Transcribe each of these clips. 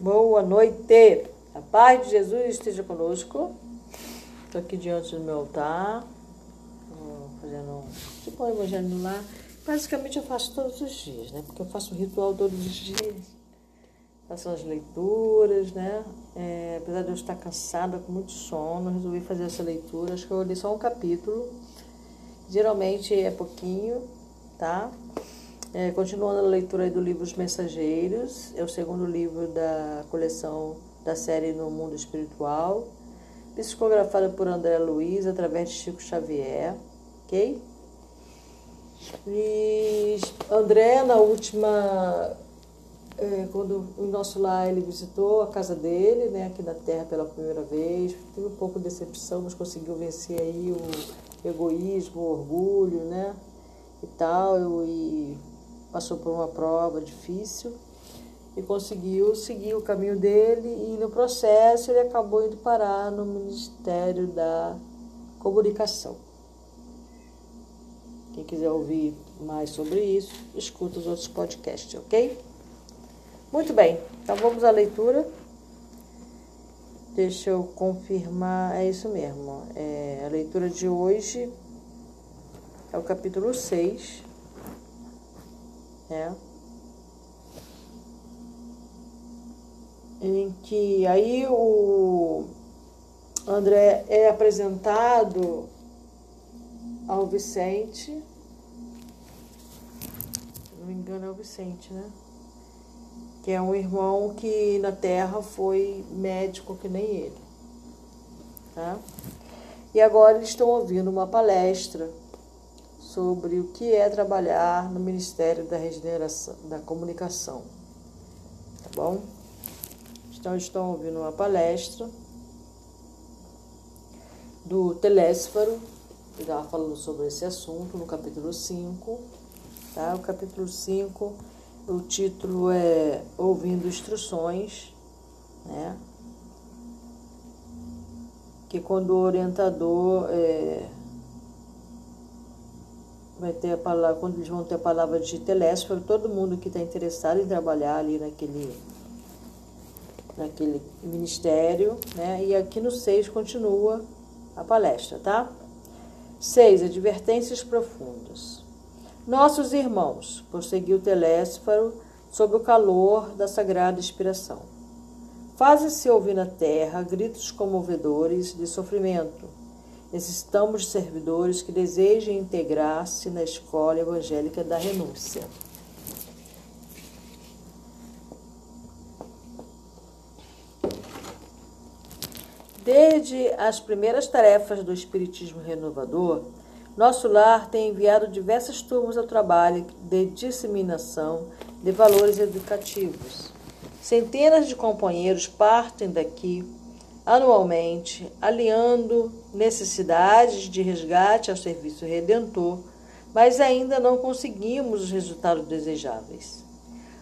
Boa noite. A paz de Jesus esteja conosco. Estou aqui diante do meu altar, fazendo tipo um evangelho lá. Basicamente eu faço todos os dias, né? Porque eu faço um ritual todos os dias. Faço as leituras, né? É, apesar de eu estar cansada, com muito sono, resolvi fazer essa leitura. Acho que eu li só um capítulo. Geralmente é pouquinho, tá? É, continuando a leitura do livro Os Mensageiros, é o segundo livro da coleção da série No Mundo Espiritual, psicografada por André Luiz através de Chico Xavier, ok? E André, na última, é, quando o nosso lar ele visitou a casa dele, né, aqui na Terra pela primeira vez, teve um pouco de decepção, mas conseguiu vencer aí o egoísmo, o orgulho, né, e tal, e passou por uma prova difícil e conseguiu seguir o caminho dele e no processo ele acabou indo parar no Ministério da Comunicação. Quem quiser ouvir mais sobre isso, escuta os outros podcasts, ok? Muito bem, então vamos à leitura. Deixa eu confirmar, é isso mesmo. É, a leitura de hoje é o capítulo 6 né? Em que aí o André é apresentado ao Vicente, se não me engano é o Vicente, né? Que é um irmão que na Terra foi médico que nem ele, tá? E agora eles estão ouvindo uma palestra sobre o que é trabalhar no Ministério da Regeneração, da Comunicação. Tá bom? Então, estão ouvindo uma palestra do Telésforo, que estava falando sobre esse assunto no capítulo 5. Tá? O capítulo 5, o título é Ouvindo Instruções, né? que quando o orientador é, vai ter a palavra, quando eles vão ter a palavra de telésforo, todo mundo que está interessado em trabalhar ali naquele, naquele ministério, né? E aqui no 6 continua a palestra, tá? 6. Advertências profundas. Nossos irmãos, prosseguiu Telésforo sob o calor da sagrada inspiração. Fazem-se ouvir na terra gritos comovedores de sofrimento Necessitamos de servidores que desejem integrar-se na escola evangélica da renúncia. Desde as primeiras tarefas do Espiritismo Renovador, nosso lar tem enviado diversas turmas ao trabalho de disseminação de valores educativos. Centenas de companheiros partem daqui anualmente, aliando necessidades de resgate ao serviço redentor, mas ainda não conseguimos os resultados desejáveis.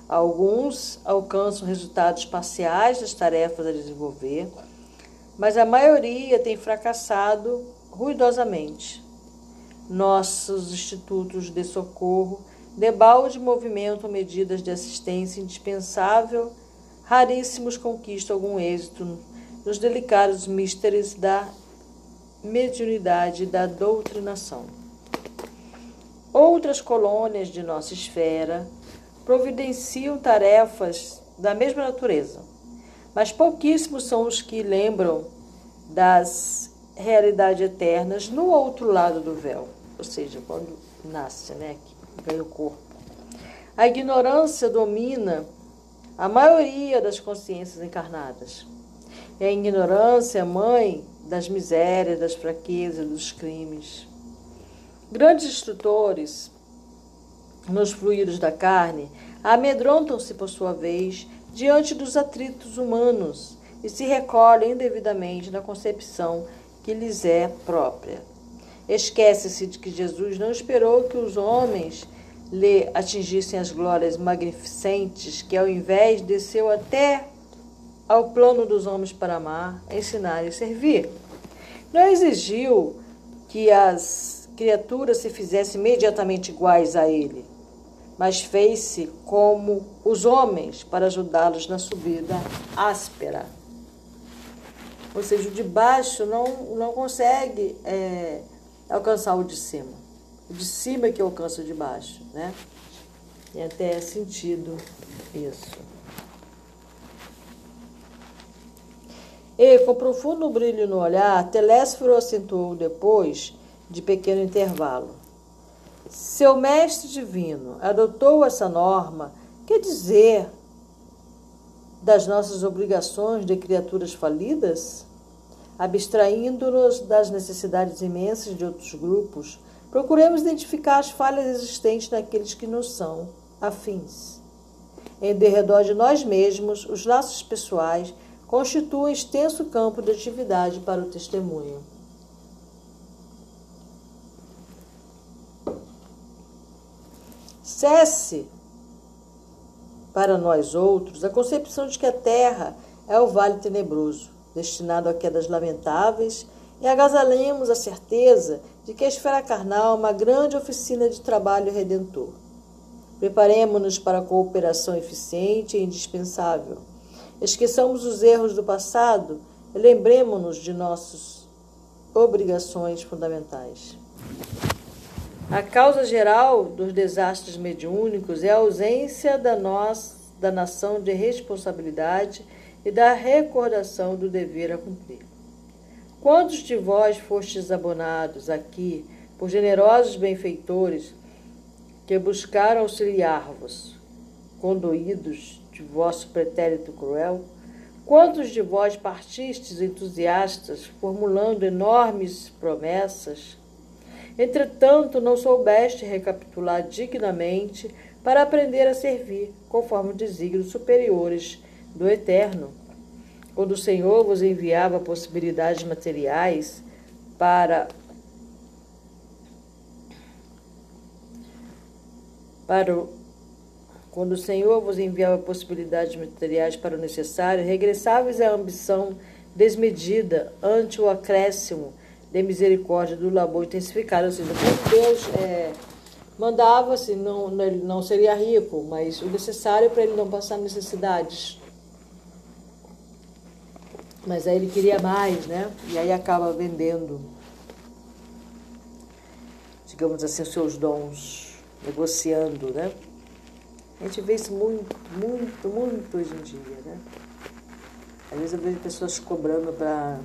Alguns alcançam resultados parciais das tarefas a desenvolver, mas a maioria tem fracassado ruidosamente. Nossos institutos de socorro debalde movimentam medidas de assistência indispensável, raríssimos conquistam algum êxito nos delicados místeres da mediunidade da doutrinação. Outras colônias de nossa esfera providenciam tarefas da mesma natureza, mas pouquíssimos são os que lembram das realidades eternas no outro lado do véu, ou seja, quando nasce, né, ganha o corpo. A ignorância domina a maioria das consciências encarnadas. É a ignorância mãe das misérias, das fraquezas, dos crimes. Grandes instrutores nos fluidos da carne amedrontam-se, por sua vez, diante dos atritos humanos e se recolhem indevidamente na concepção que lhes é própria. Esquece-se de que Jesus não esperou que os homens lhe atingissem as glórias magnificentes que, ao invés, desceu até ao plano dos homens para amar, ensinar e servir. Não exigiu que as criaturas se fizessem imediatamente iguais a ele, mas fez-se como os homens para ajudá-los na subida áspera. Ou seja, o de baixo não, não consegue é, alcançar o de cima. O de cima é que alcança o de baixo, né? Tem até sentido isso. E, com profundo brilho no olhar, Telésforo acentuou depois de pequeno intervalo. Seu mestre divino adotou essa norma, quer dizer, das nossas obrigações de criaturas falidas? Abstraindo-nos das necessidades imensas de outros grupos, procuremos identificar as falhas existentes naqueles que nos são afins. Em derredor de nós mesmos, os laços pessoais constituem extenso campo de atividade para o testemunho. Cesse para nós outros a concepção de que a terra é o vale tenebroso, destinado a quedas lamentáveis, e agasalhemos a certeza de que a esfera carnal é uma grande oficina de trabalho redentor. Preparemos-nos para a cooperação eficiente e indispensável. Esqueçamos os erros do passado e lembremos-nos de nossas obrigações fundamentais. A causa geral dos desastres mediúnicos é a ausência da, nós, da nação de responsabilidade e da recordação do dever a cumprir. Quantos de vós fostes abonados aqui por generosos benfeitores que buscaram auxiliar-vos, condoídos de vosso pretérito cruel? Quantos de vós partistes entusiastas, formulando enormes promessas, Entretanto, não soubeste recapitular dignamente para aprender a servir, conforme os desígnios superiores do Eterno. Quando o Senhor vos enviava possibilidades materiais para para o, quando o Senhor vos enviava possibilidades materiais para o necessário, regressáveis à ambição desmedida ante o acréscimo de misericórdia do labor intensificado, ou seja, quando Deus é, mandava, assim, não, ele não seria rico, mas o necessário para ele não passar necessidades. Mas aí ele queria mais, né? E aí acaba vendendo, digamos assim, os seus dons, negociando, né? A gente vê isso muito, muito, muito hoje em dia, né? Às vezes eu vejo pessoas cobrando para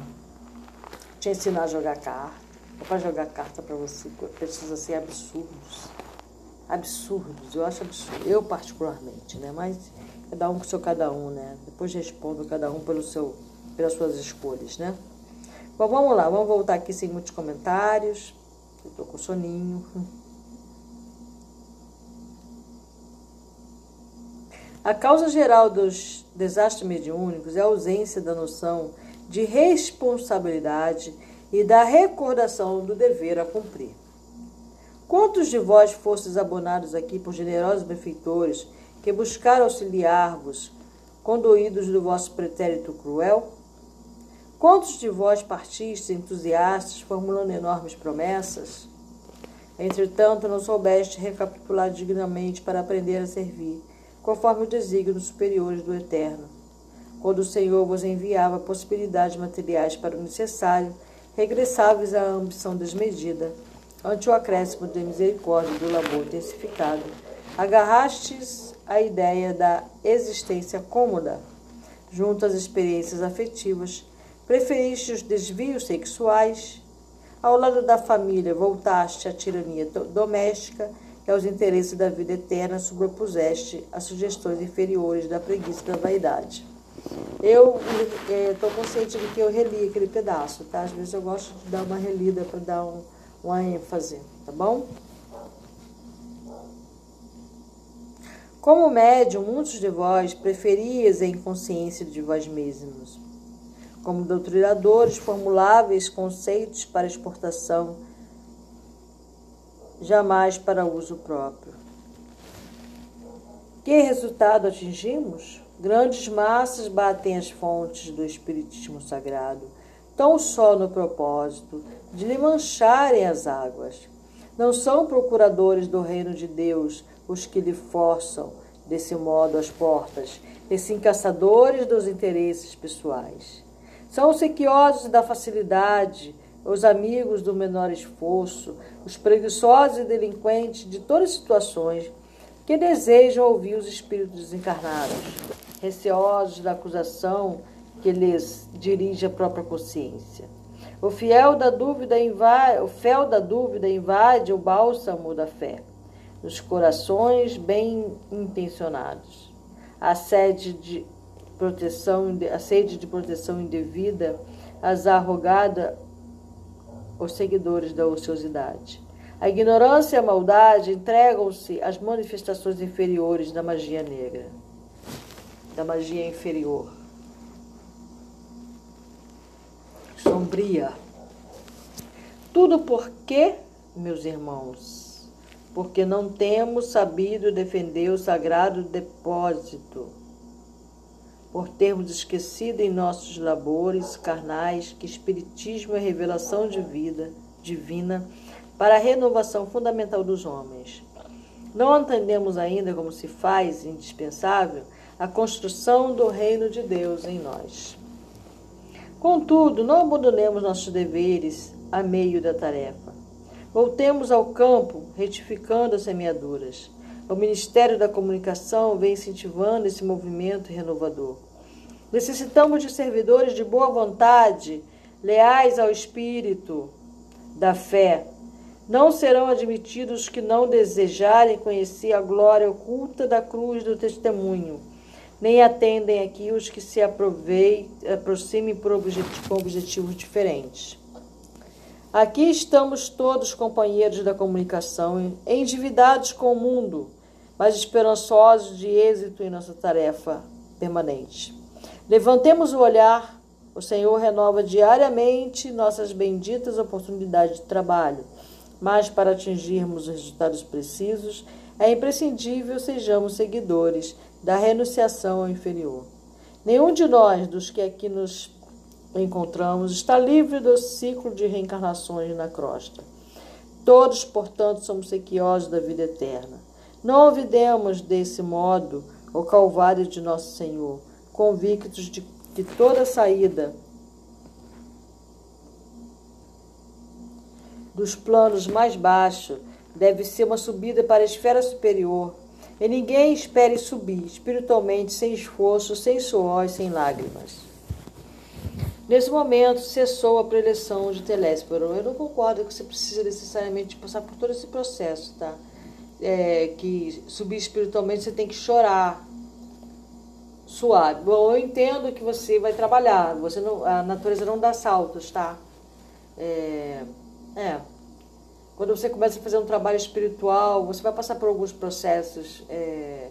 te ensinar a jogar carta, ou para jogar carta para você, precisa ser absurdos. Absurdos, eu acho absurdo. Eu particularmente, né? Mas cada um com seu cada um, né? Depois respondo cada um pelo seu, pelas suas escolhas, né? Bom, vamos lá, vamos voltar aqui sem muitos comentários. Eu tô com soninho. A causa geral dos desastres mediúnicos é a ausência da noção de responsabilidade e da recordação do dever a cumprir. Quantos de vós fostes abonados aqui por generosos benfeitores que buscaram auxiliar-vos, conduídos do vosso pretérito cruel? Quantos de vós partistes entusiastas, formulando enormes promessas? Entretanto, não soubeste recapitular dignamente para aprender a servir, conforme o desígnio superiores do Eterno. Quando o Senhor vos enviava possibilidades materiais para o necessário, regressáveis à ambição desmedida, ante o acréscimo de misericórdia do labor intensificado, agarrastes a ideia da existência cômoda, junto às experiências afetivas, preferiste os desvios sexuais, ao lado da família voltaste à tirania doméstica e aos interesses da vida eterna sobrepuseste as sugestões inferiores da preguiça e da vaidade. Eu estou é, consciente de que eu reli aquele pedaço, tá? Às vezes eu gosto de dar uma relida para dar um, uma ênfase, tá bom? Como médium, muitos de vós preferias a inconsciência de vós mesmos. Como doutrinadores, formuláveis conceitos para exportação, jamais para uso próprio. Que resultado atingimos? Grandes massas batem as fontes do Espiritismo Sagrado, tão só no propósito de lhe mancharem as águas. Não são procuradores do reino de Deus, os que lhe forçam desse modo as portas, esses caçadores dos interesses pessoais. São os sequiosos da facilidade, os amigos do menor esforço, os preguiçosos e delinquentes de todas as situações que desejam ouvir os espíritos desencarnados, receosos da acusação que lhes dirige a própria consciência. O fiel da dúvida invade, o fel da dúvida invade o bálsamo da fé nos corações bem intencionados. A sede de proteção, a sede de proteção indevida as arrogada os seguidores da ociosidade. A ignorância e a maldade entregam-se às manifestações inferiores da magia negra, da magia inferior. sombria. Tudo porque, meus irmãos, porque não temos sabido defender o sagrado depósito, por termos esquecido em nossos labores carnais que Espiritismo é revelação de vida divina para a renovação fundamental dos homens. Não entendemos ainda como se faz indispensável a construção do reino de Deus em nós. Contudo, não abandonemos nossos deveres a meio da tarefa. Voltemos ao campo, retificando as semeaduras. O Ministério da Comunicação vem incentivando esse movimento renovador. Necessitamos de servidores de boa vontade, leais ao espírito da fé. Não serão admitidos que não desejarem conhecer a glória oculta da cruz do testemunho nem atendem aqui os que se aproximem por objetivo, com objetivos diferentes. Aqui estamos todos companheiros da comunicação, endividados com o mundo, mas esperançosos de êxito em nossa tarefa permanente. Levantemos o olhar, o Senhor renova diariamente nossas benditas oportunidades de trabalho, mas para atingirmos os resultados precisos, é imprescindível sejamos seguidores da renunciação ao inferior. Nenhum de nós, dos que aqui nos encontramos, está livre do ciclo de reencarnações na crosta. Todos, portanto, somos sequiosos da vida eterna. Não olvidemos desse modo o calvário de nosso Senhor, convictos de que toda saída dos planos mais baixos deve ser uma subida para a esfera superior e ninguém espere subir espiritualmente sem esforço, sem suor e sem lágrimas. Nesse momento, cessou a preleção de Teléspero. Eu não concordo que você precisa necessariamente passar por todo esse processo, tá? É, que subir espiritualmente você tem que chorar, suave. Bom, eu entendo que você vai trabalhar, você não, a natureza não dá saltos, tá? É, é, quando você começa a fazer um trabalho espiritual, você vai passar por alguns processos é,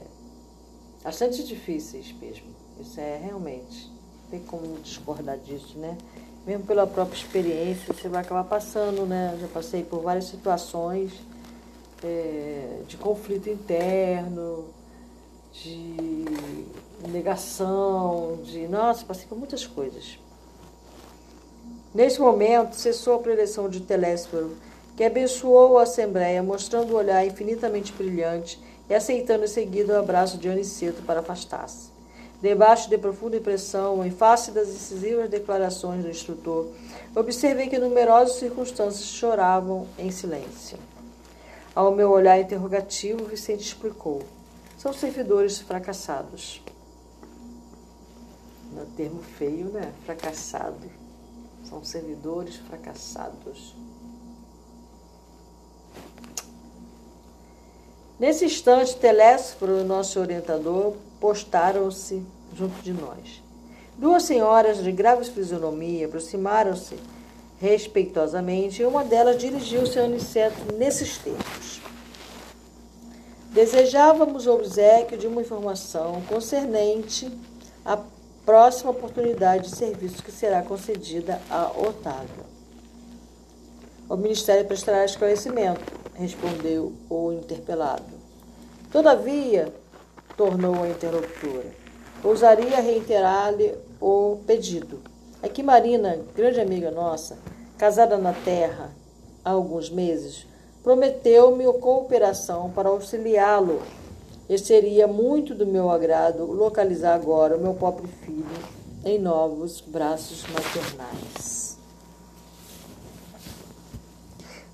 bastante difíceis mesmo. Isso é realmente. Não tem como discordar disso, né? Mesmo pela própria experiência, você vai acabar passando, né? Eu já passei por várias situações é, de conflito interno, de negação, de. Nossa, passei por muitas coisas. Nesse momento, cessou a preleção de Teléspero que abençoou a Assembleia, mostrando o olhar infinitamente brilhante e aceitando em seguida o abraço de Aniceto para afastar-se. Debaixo de profunda impressão, em face das incisivas declarações do instrutor, observei que numerosas circunstâncias choravam em silêncio. Ao meu olhar interrogativo, Vicente explicou. São servidores fracassados. No termo feio, né? Fracassado. São servidores fracassados. Nesse instante, Telésforo nosso orientador postaram-se junto de nós. Duas senhoras de grave fisionomia aproximaram-se respeitosamente e uma delas dirigiu-se a Aniceto nesses termos. Desejávamos o obsequio de uma informação concernente à próxima oportunidade de serviço que será concedida a Otávio. O Ministério prestará esclarecimento respondeu o interpelado. Todavia, tornou a interlocutora, ousaria reiterar-lhe o pedido. É que Marina, grande amiga nossa, casada na terra há alguns meses, prometeu-me cooperação para auxiliá-lo. E seria muito do meu agrado localizar agora o meu pobre filho em novos braços maternais.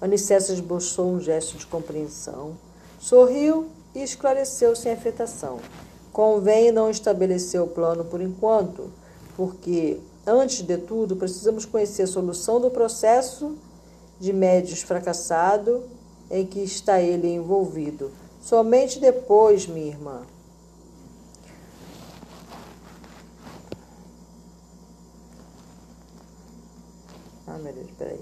Aniceto esboçou um gesto de compreensão, sorriu e esclareceu sem afetação. Convém não estabelecer o plano por enquanto, porque, antes de tudo, precisamos conhecer a solução do processo de médios fracassado em que está ele envolvido. Somente depois, minha irmã. Ah, meu Deus, peraí.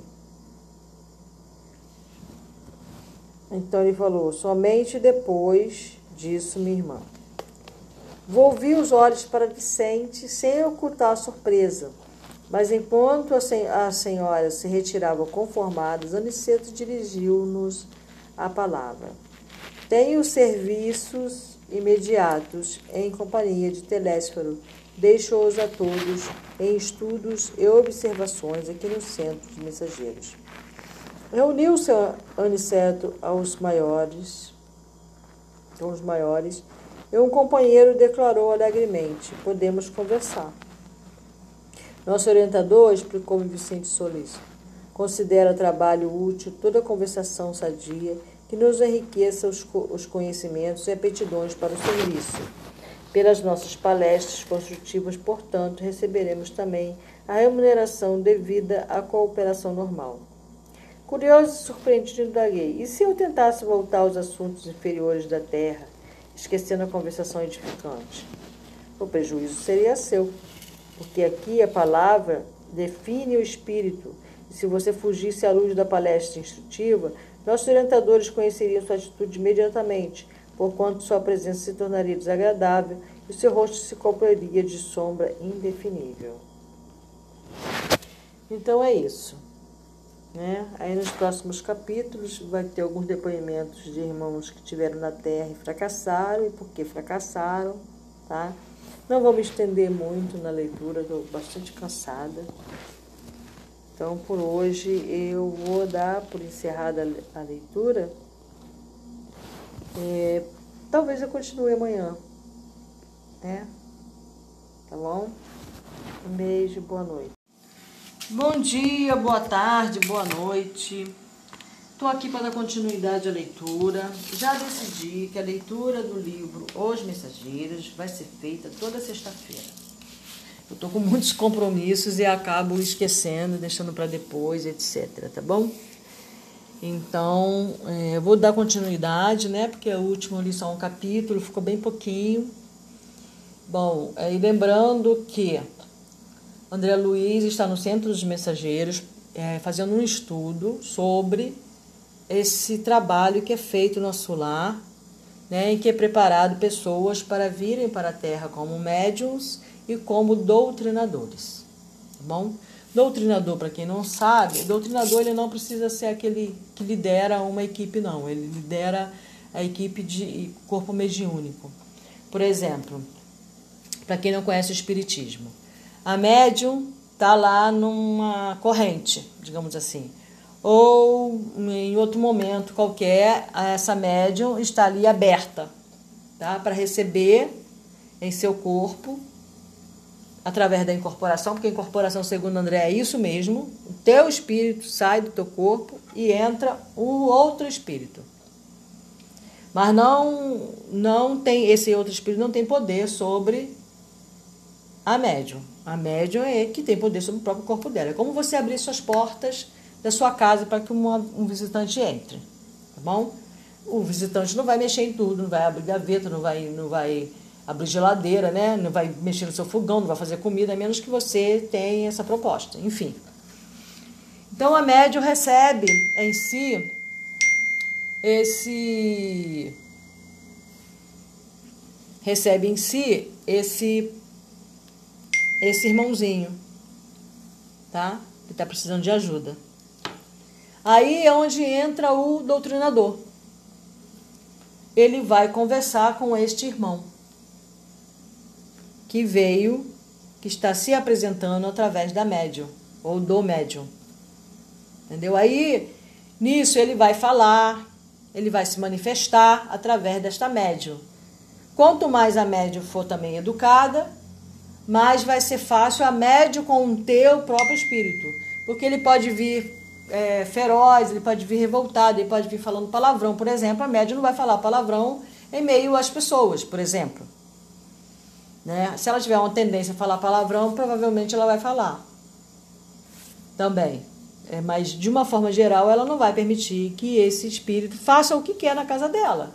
Então ele falou: somente depois disso, minha irmã. Volvi os olhos para Vicente sem ocultar a surpresa. Mas enquanto a, sen a senhora se retirava conformadas, Aniceto dirigiu-nos a palavra. Tenho serviços imediatos em companhia de Telésforo. Deixo-os a todos em estudos e observações aqui no centro de mensageiros. Reuniu-se Aniceto aos maiores, aos maiores, e um companheiro declarou alegremente: Podemos conversar. Nosso orientador, explicou-me Vicente Solis, considera trabalho útil toda conversação sadia que nos enriqueça os, os conhecimentos e aptidões para o serviço. Pelas nossas palestras construtivas, portanto, receberemos também a remuneração devida à cooperação normal. Curioso e surpreendido, indaguei: e se eu tentasse voltar aos assuntos inferiores da terra, esquecendo a conversação edificante? O prejuízo seria seu porque aqui a palavra define o espírito. E se você fugisse à luz da palestra instrutiva, nossos orientadores conheceriam sua atitude imediatamente, porquanto sua presença se tornaria desagradável e seu rosto se cobriria de sombra indefinível. Então é isso. Né? Aí nos próximos capítulos vai ter alguns depoimentos de irmãos que tiveram na Terra e fracassaram e por que fracassaram, tá? Não vou me estender muito na leitura, estou bastante cansada. Então, por hoje, eu vou dar por encerrada a leitura. É, talvez eu continue amanhã. Né? Tá bom? Um beijo, boa noite. Bom dia, boa tarde, boa noite. Estou aqui para dar continuidade à leitura. Já decidi que a leitura do livro Os Mensageiros vai ser feita toda sexta-feira. Eu estou com muitos compromissos e acabo esquecendo, deixando para depois, etc. Tá bom? Então, é, vou dar continuidade, né? Porque a última li só um capítulo, ficou bem pouquinho. Bom, é, e lembrando que André Luiz está no Centro dos Mensageiros é, fazendo um estudo sobre esse trabalho que é feito no nosso lar, né, em que é preparado pessoas para virem para a Terra como médiums e como doutrinadores. Tá bom? Doutrinador, para quem não sabe, doutrinador ele não precisa ser aquele que lidera uma equipe, não. Ele lidera a equipe de corpo mediúnico. Por exemplo, para quem não conhece o Espiritismo, a médium está lá numa corrente, digamos assim ou em outro momento qualquer, essa médium está ali aberta tá? para receber em seu corpo, através da incorporação, porque a incorporação, segundo André, é isso mesmo: o teu espírito sai do teu corpo e entra o outro espírito. Mas não, não tem, esse outro espírito não tem poder sobre a médium. A médium é que tem poder sobre o próprio corpo dela. É como você abrir suas portas da sua casa para que uma, um visitante entre, tá bom? O visitante não vai mexer em tudo, não vai abrir gaveta, não vai, não vai abrir geladeira, né? Não vai mexer no seu fogão, não vai fazer comida, a menos que você tenha essa proposta. Enfim. Então a médium recebe em si esse recebe em si esse esse irmãozinho, tá? Que está precisando de ajuda. Aí é onde entra o doutrinador. Ele vai conversar com este irmão que veio, que está se apresentando através da médium ou do médium. Entendeu? Aí Nisso ele vai falar, ele vai se manifestar através desta médium. Quanto mais a médium for também educada, mais vai ser fácil a médium conter o próprio espírito. Porque ele pode vir é, feroz, ele pode vir revoltado, ele pode vir falando palavrão, por exemplo. A médium não vai falar palavrão em meio às pessoas, por exemplo. Né? Se ela tiver uma tendência a falar palavrão, provavelmente ela vai falar também. É, mas de uma forma geral, ela não vai permitir que esse espírito faça o que quer na casa dela,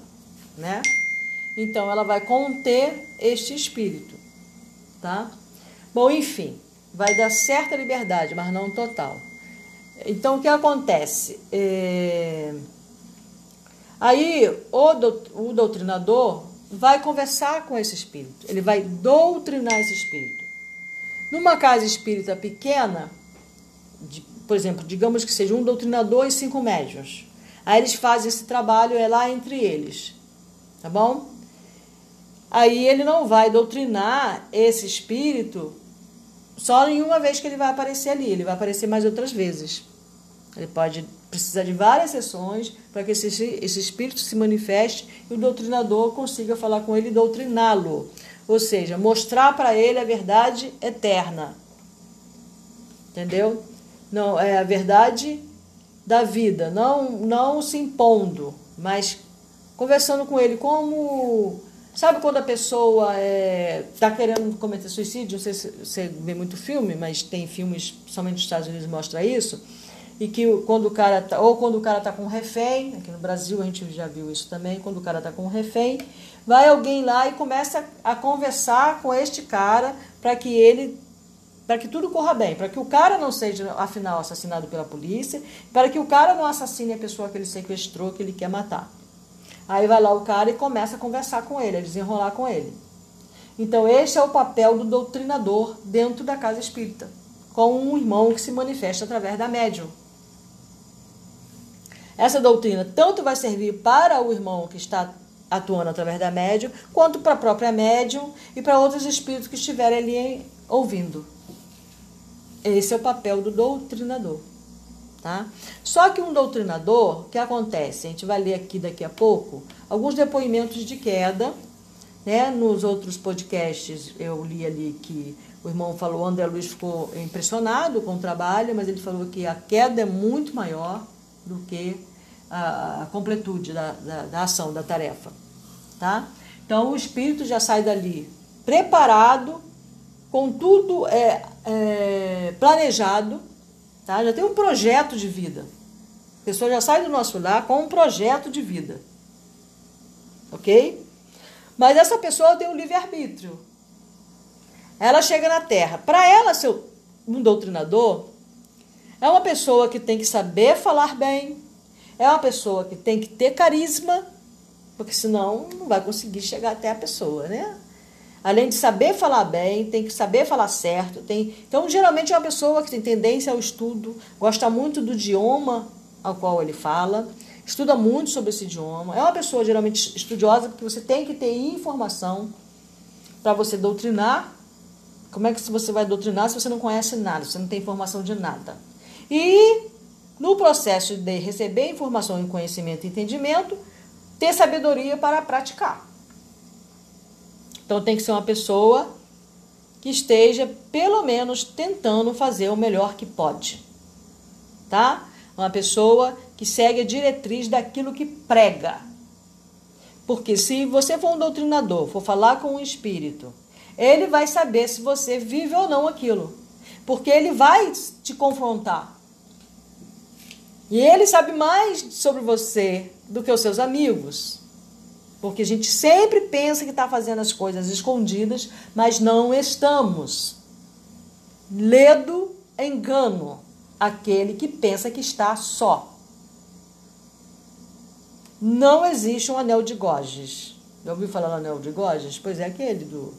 né? Então ela vai conter este espírito, tá? Bom, enfim, vai dar certa liberdade, mas não total. Então o que acontece? É... Aí o, o doutrinador vai conversar com esse espírito, ele vai doutrinar esse espírito. Numa casa espírita pequena, de, por exemplo, digamos que seja um doutrinador e cinco médios. Aí eles fazem esse trabalho é lá entre eles, tá bom? Aí ele não vai doutrinar esse espírito só em uma vez que ele vai aparecer ali, ele vai aparecer mais outras vezes. Ele pode precisar de várias sessões para que esse, esse espírito se manifeste e o doutrinador consiga falar com ele e doutriná-lo. Ou seja, mostrar para ele a verdade eterna. Entendeu? Não, é a verdade da vida, não, não se impondo, mas conversando com ele como Sabe quando a pessoa está é, tá querendo cometer suicídio? Não sei se você vê muito filme, mas tem filmes, somente nos Estados Unidos mostra isso. E que quando o cara tá, ou quando o cara está com um refém, aqui no Brasil a gente já viu isso também, quando o cara está com um refém, vai alguém lá e começa a conversar com este cara para que ele para que tudo corra bem, para que o cara não seja, afinal, assassinado pela polícia, para que o cara não assassine a pessoa que ele sequestrou, que ele quer matar. Aí vai lá o cara e começa a conversar com ele, a desenrolar com ele. Então, esse é o papel do doutrinador dentro da casa espírita, com um irmão que se manifesta através da médium. Essa doutrina tanto vai servir para o irmão que está atuando através da médium, quanto para a própria médium e para outros espíritos que estiverem ali ouvindo. Esse é o papel do doutrinador. Tá? Só que um doutrinador, o que acontece? A gente vai ler aqui daqui a pouco alguns depoimentos de queda. Né? Nos outros podcasts eu li ali que o irmão falou, o André Luiz ficou impressionado com o trabalho, mas ele falou que a queda é muito maior do que a, completude da, da, da ação, da tarefa. Tá? Então o espírito já sai dali preparado, com tudo é, é planejado Tá? Já tem um projeto de vida. A pessoa já sai do nosso lar com um projeto de vida. Ok? Mas essa pessoa tem um livre-arbítrio. Ela chega na Terra. Para ela ser um doutrinador, é uma pessoa que tem que saber falar bem, é uma pessoa que tem que ter carisma, porque senão não vai conseguir chegar até a pessoa, né? Além de saber falar bem, tem que saber falar certo. Tem... Então, geralmente é uma pessoa que tem tendência ao estudo, gosta muito do idioma ao qual ele fala, estuda muito sobre esse idioma. É uma pessoa geralmente estudiosa, porque você tem que ter informação para você doutrinar. Como é que você vai doutrinar se você não conhece nada, você não tem informação de nada? E no processo de receber informação, conhecimento e entendimento, ter sabedoria para praticar. Então tem que ser uma pessoa que esteja pelo menos tentando fazer o melhor que pode. Tá? Uma pessoa que segue a diretriz daquilo que prega. Porque se você for um doutrinador, for falar com um espírito, ele vai saber se você vive ou não aquilo. Porque ele vai te confrontar. E ele sabe mais sobre você do que os seus amigos. Porque a gente sempre pensa que está fazendo as coisas escondidas, mas não estamos. Ledo, engano, aquele que pensa que está só. Não existe um anel de Goges. Já ouviu falar no anel de Goges? Pois é aquele do.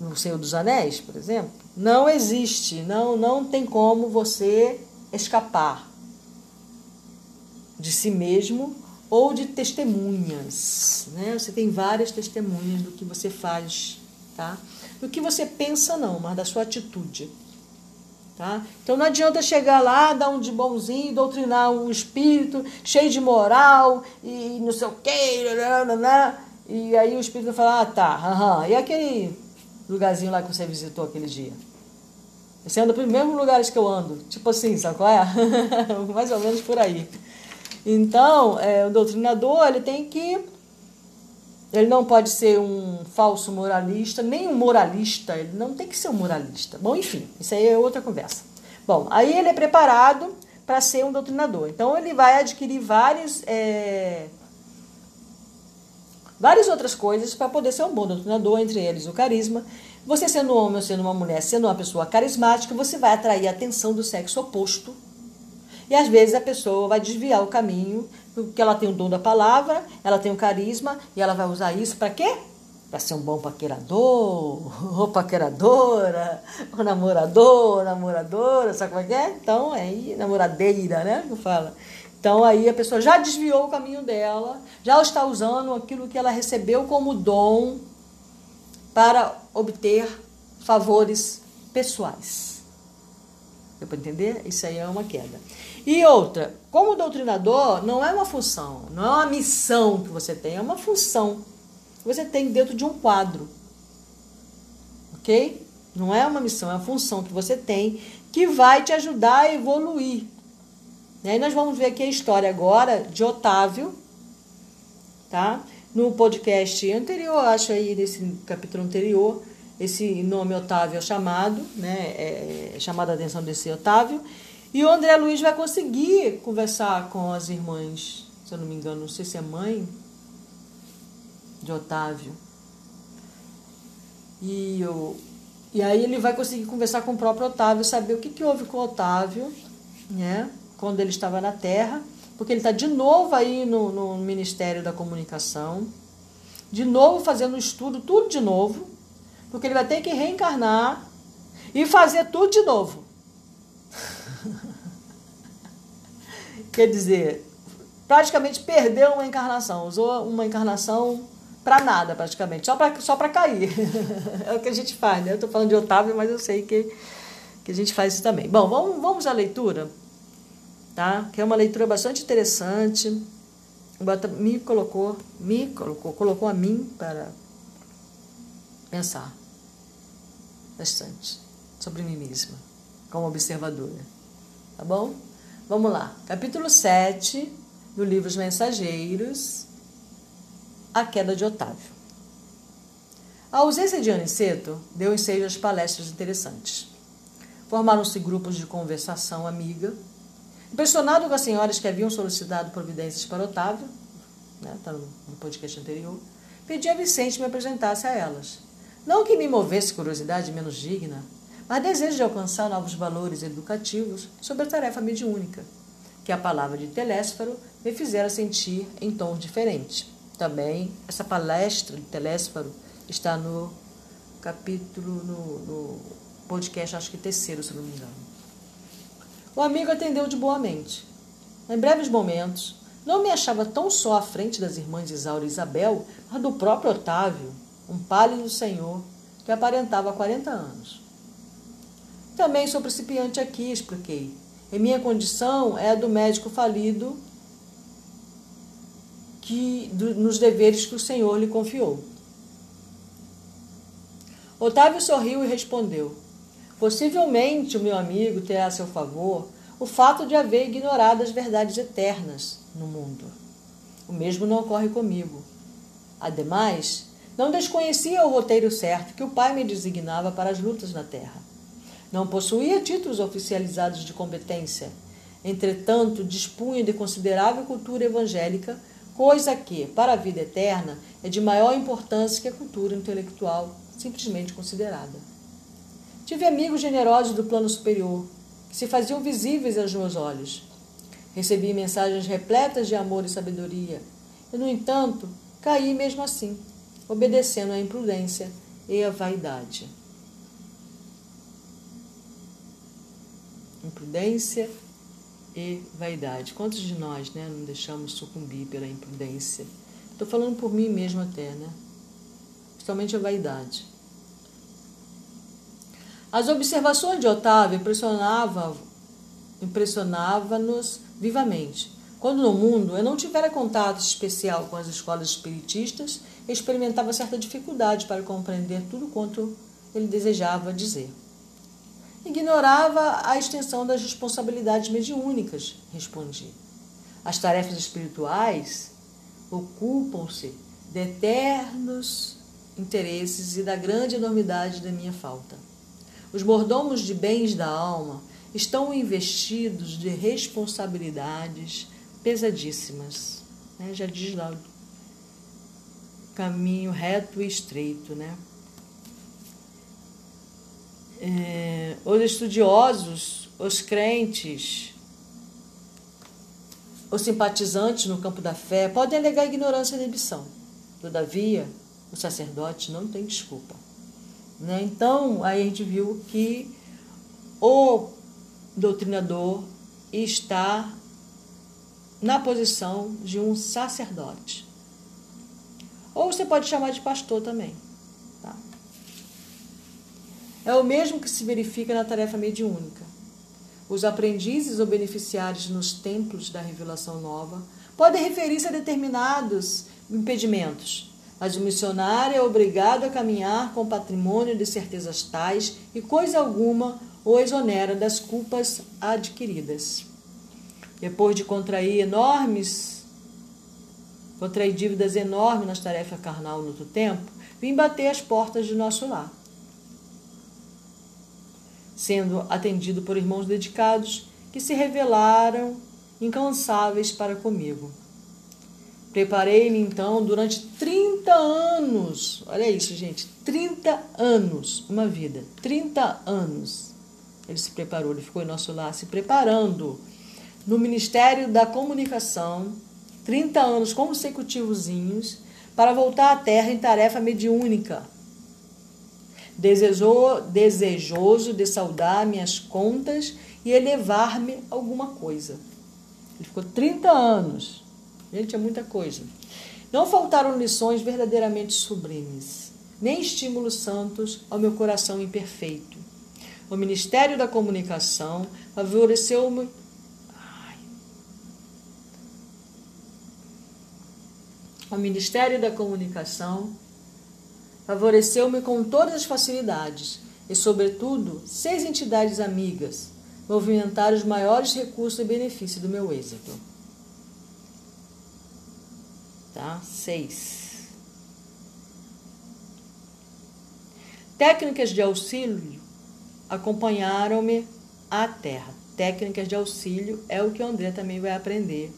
No Senhor dos Anéis, por exemplo. Não existe. Não, não tem como você escapar de si mesmo ou de testemunhas, né? Você tem várias testemunhas do que você faz, tá? Do que você pensa não, mas da sua atitude, Tá? Então não adianta chegar lá, dar um de bonzinho, doutrinar um espírito cheio de moral e não sei o quê, e aí o espírito fala, ah tá, aham. e aquele lugarzinho lá que você visitou aquele dia? Você anda pelos mesmos lugares que eu ando, tipo assim, sabe qual é? Mais ou menos por aí. Então, é, o doutrinador ele tem que ele não pode ser um falso moralista, nem um moralista, ele não tem que ser um moralista. Bom, enfim, isso aí é outra conversa. Bom, aí ele é preparado para ser um doutrinador. Então ele vai adquirir vários, é, várias outras coisas para poder ser um bom doutrinador, entre eles o carisma. Você sendo um homem ou sendo uma mulher, sendo uma pessoa carismática, você vai atrair a atenção do sexo oposto. E às vezes a pessoa vai desviar o caminho porque ela tem o dom da palavra, ela tem o carisma e ela vai usar isso para quê? Para ser um bom paquerador, ou paqueradora, ou namorador, ou namoradora, sabe como é que é? Então, é aí, namoradeira, né? Que fala. Então, aí a pessoa já desviou o caminho dela, já está usando aquilo que ela recebeu como dom para obter favores pessoais. Deu para entender? Isso aí é uma queda. E outra, como doutrinador, não é uma função, não é uma missão que você tem, é uma função que você tem dentro de um quadro. Ok? Não é uma missão, é uma função que você tem que vai te ajudar a evoluir. E aí nós vamos ver aqui a história agora de Otávio, tá? No podcast anterior, acho aí nesse capítulo anterior, esse nome Otávio é chamado, né? É, é chamada a atenção desse Otávio. E o André Luiz vai conseguir conversar com as irmãs, se eu não me engano, não sei se é mãe de Otávio. E, eu, e aí ele vai conseguir conversar com o próprio Otávio, saber o que, que houve com o Otávio, né? Quando ele estava na Terra, porque ele está de novo aí no, no Ministério da Comunicação, de novo fazendo um estudo, tudo de novo, porque ele vai ter que reencarnar e fazer tudo de novo. Quer dizer, praticamente perdeu uma encarnação, usou uma encarnação para nada, praticamente, só para só cair. é o que a gente faz, né? Eu estou falando de Otávio, mas eu sei que, que a gente faz isso também. Bom, vamos, vamos à leitura, tá? Que é uma leitura bastante interessante. Me colocou, me colocou, colocou a mim para pensar bastante sobre mim mesma, como observadora. Tá bom? Vamos lá. Capítulo 7 do livro Os Mensageiros, A Queda de Otávio. A ausência de Aniceto deu ensejo às palestras interessantes. Formaram-se grupos de conversação amiga. Impressionado com as senhoras que haviam solicitado providências para Otávio, né, tá no podcast anterior, pedi a Vicente me apresentasse a elas. Não que me movesse curiosidade menos digna, mas desejo de alcançar novos valores educativos sobre a tarefa mediúnica, que a palavra de Telésforo me fizera sentir em tom diferente. Também, essa palestra de Telésforo está no capítulo, no, no podcast, acho que terceiro, se não me engano. O amigo atendeu de boa mente. Em breves momentos, não me achava tão só à frente das irmãs Isaura e Isabel, mas do próprio Otávio, um pálido senhor que aparentava 40 anos. Também sou principiante aqui, expliquei. E minha condição é a do médico falido que do, nos deveres que o Senhor lhe confiou. Otávio sorriu e respondeu: Possivelmente o meu amigo terá a seu favor o fato de haver ignorado as verdades eternas no mundo. O mesmo não ocorre comigo. Ademais, não desconhecia o roteiro certo que o Pai me designava para as lutas na terra. Não possuía títulos oficializados de competência. Entretanto, dispunha de considerável cultura evangélica, coisa que, para a vida eterna, é de maior importância que a cultura intelectual simplesmente considerada. Tive amigos generosos do plano superior, que se faziam visíveis aos meus olhos. Recebi mensagens repletas de amor e sabedoria, e, no entanto, caí mesmo assim, obedecendo à imprudência e à vaidade. Imprudência e vaidade. Quantos de nós né, não deixamos sucumbir pela imprudência? Estou falando por mim mesmo até, né? Principalmente a vaidade. As observações de Otávio impressionavam impressionava-nos vivamente. Quando no mundo eu não tivera contato especial com as escolas espiritistas, experimentava certa dificuldade para compreender tudo quanto ele desejava dizer. Ignorava a extensão das responsabilidades mediúnicas, respondi. As tarefas espirituais ocupam-se de eternos interesses e da grande enormidade da minha falta. Os mordomos de bens da alma estão investidos de responsabilidades pesadíssimas. Né? Já diz lá, caminho reto e estreito, né? É, os estudiosos, os crentes, os simpatizantes no campo da fé podem alegar ignorância e ambição. Todavia, o sacerdote não tem desculpa. Né? Então, aí a gente viu que o doutrinador está na posição de um sacerdote. Ou você pode chamar de pastor também. É o mesmo que se verifica na tarefa mediúnica. Os aprendizes ou beneficiários nos templos da revelação nova podem referir-se a determinados impedimentos, mas o missionário é obrigado a caminhar com patrimônio de certezas tais e coisa alguma o exonera das culpas adquiridas. Depois de contrair enormes, contrair dívidas enormes nas tarefas carnal no outro tempo, vim bater as portas de nosso lar. Sendo atendido por irmãos dedicados que se revelaram incansáveis para comigo. Preparei-me então durante 30 anos. Olha isso, gente. 30 anos. Uma vida. 30 anos. Ele se preparou, ele ficou em nosso lar se preparando no Ministério da Comunicação, 30 anos consecutivozinhos, para voltar à Terra em tarefa mediúnica. Desejou, desejoso de saudar minhas contas e elevar-me alguma coisa. Ele ficou 30 anos. Gente, é muita coisa. Não faltaram lições verdadeiramente sublimes, nem estímulos santos ao meu coração imperfeito o Ministério da Comunicação favoreceu-me. O Ministério da Comunicação favoreceu-me com todas as facilidades e, sobretudo, seis entidades amigas movimentaram os maiores recursos e benefício do meu êxito. Tá? Seis. Técnicas de auxílio acompanharam-me à terra. Técnicas de auxílio é o que o André também vai aprender